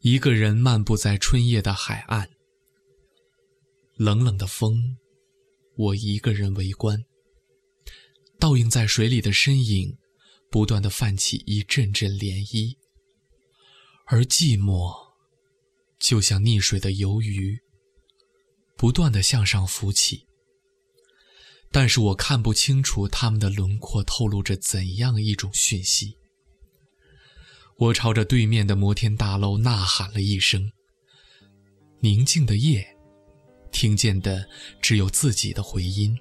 一个人漫步在春夜的海岸，冷冷的风，我一个人围观。倒映在水里的身影，不断的泛起一阵阵涟漪。而寂寞，就像溺水的游鱼，不断的向上浮起。但是我看不清楚他们的轮廓透露着怎样一种讯息。我朝着对面的摩天大楼呐喊了一声。宁静的夜，听见的只有自己的回音，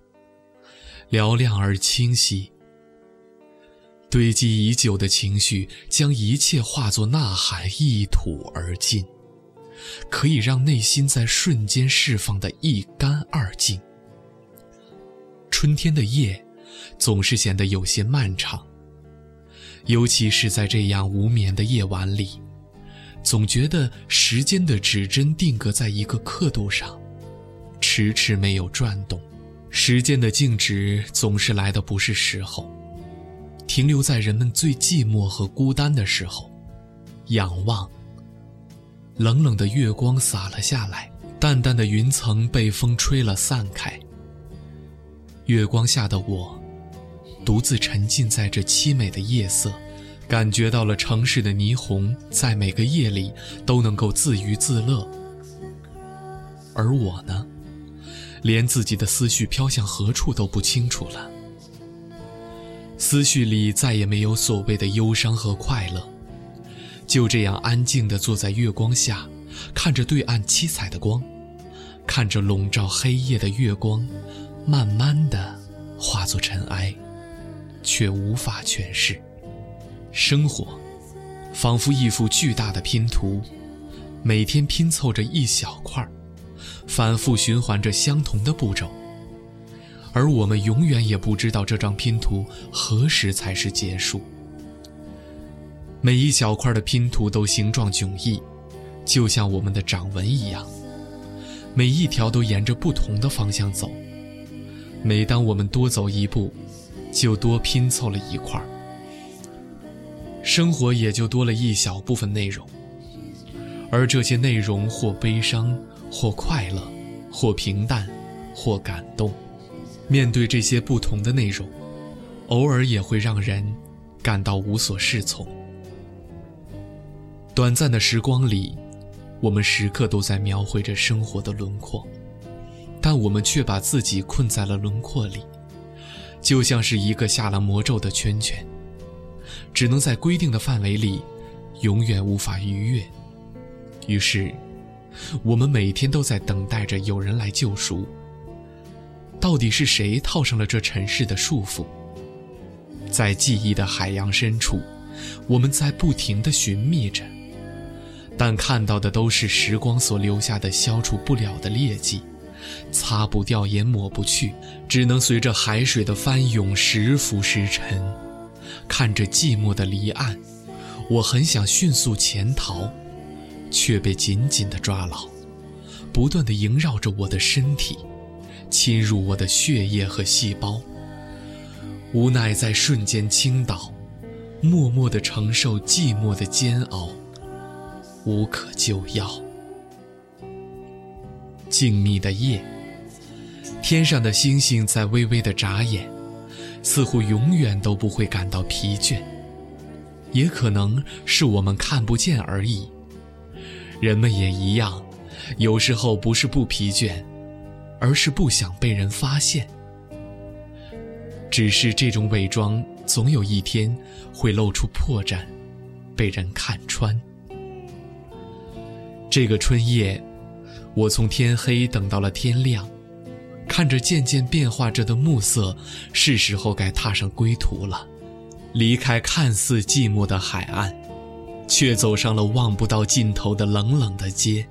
嘹亮而清晰。堆积已久的情绪将一切化作呐喊，一吐而尽，可以让内心在瞬间释放的一干二净。春天的夜，总是显得有些漫长。尤其是在这样无眠的夜晚里，总觉得时间的指针定格在一个刻度上，迟迟没有转动。时间的静止总是来的不是时候，停留在人们最寂寞和孤单的时候。仰望，冷冷的月光洒了下来，淡淡的云层被风吹了散开。月光下的我。独自沉浸在这凄美的夜色，感觉到了城市的霓虹，在每个夜里都能够自娱自乐。而我呢，连自己的思绪飘向何处都不清楚了。思绪里再也没有所谓的忧伤和快乐，就这样安静地坐在月光下，看着对岸七彩的光，看着笼罩黑夜的月光，慢慢地化作尘埃。却无法诠释。生活，仿佛一幅巨大的拼图，每天拼凑着一小块反复循环着相同的步骤。而我们永远也不知道这张拼图何时才是结束。每一小块的拼图都形状迥异，就像我们的掌纹一样，每一条都沿着不同的方向走。每当我们多走一步，就多拼凑了一块生活也就多了一小部分内容，而这些内容或悲伤，或快乐，或平淡，或感动。面对这些不同的内容，偶尔也会让人感到无所适从。短暂的时光里，我们时刻都在描绘着生活的轮廓，但我们却把自己困在了轮廓里。就像是一个下了魔咒的圈圈，只能在规定的范围里，永远无法逾越。于是，我们每天都在等待着有人来救赎。到底是谁套上了这尘世的束缚？在记忆的海洋深处，我们在不停地寻觅着，但看到的都是时光所留下的消除不了的劣迹。擦不掉也抹不去，只能随着海水的翻涌时浮时沉。看着寂寞的离岸，我很想迅速潜逃，却被紧紧地抓牢，不断地萦绕着我的身体，侵入我的血液和细胞。无奈在瞬间倾倒，默默地承受寂寞的煎熬，无可救药。静谧的夜，天上的星星在微微的眨眼，似乎永远都不会感到疲倦。也可能是我们看不见而已。人们也一样，有时候不是不疲倦，而是不想被人发现。只是这种伪装，总有一天会露出破绽，被人看穿。这个春夜。我从天黑等到了天亮，看着渐渐变化着的暮色，是时候该踏上归途了。离开看似寂寞的海岸，却走上了望不到尽头的冷冷的街。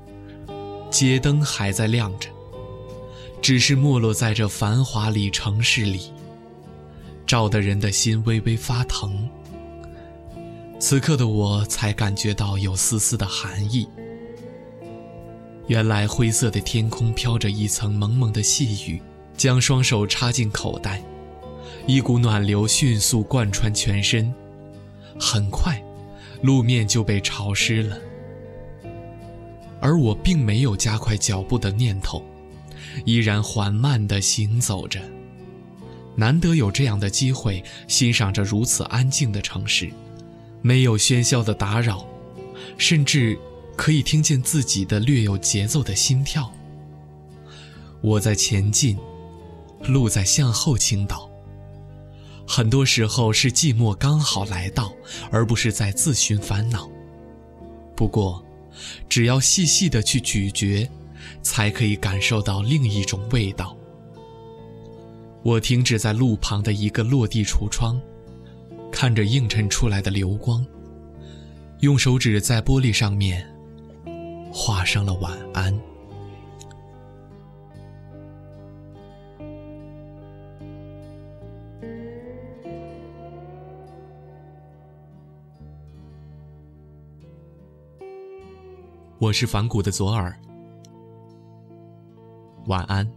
街灯还在亮着，只是没落在这繁华里城市里，照得人的心微微发疼。此刻的我才感觉到有丝丝的寒意。原来灰色的天空飘着一层蒙蒙的细雨，将双手插进口袋，一股暖流迅速贯穿全身，很快，路面就被潮湿了。而我并没有加快脚步的念头，依然缓慢地行走着。难得有这样的机会，欣赏着如此安静的城市，没有喧嚣的打扰，甚至可以听见自己的略有节奏的心跳。我在前进，路在向后倾倒。很多时候是寂寞刚好来到，而不是在自寻烦恼。不过，只要细细的去咀嚼，才可以感受到另一种味道。我停止在路旁的一个落地橱窗，看着映衬出来的流光，用手指在玻璃上面画上了晚安。我是反骨的左耳，晚安。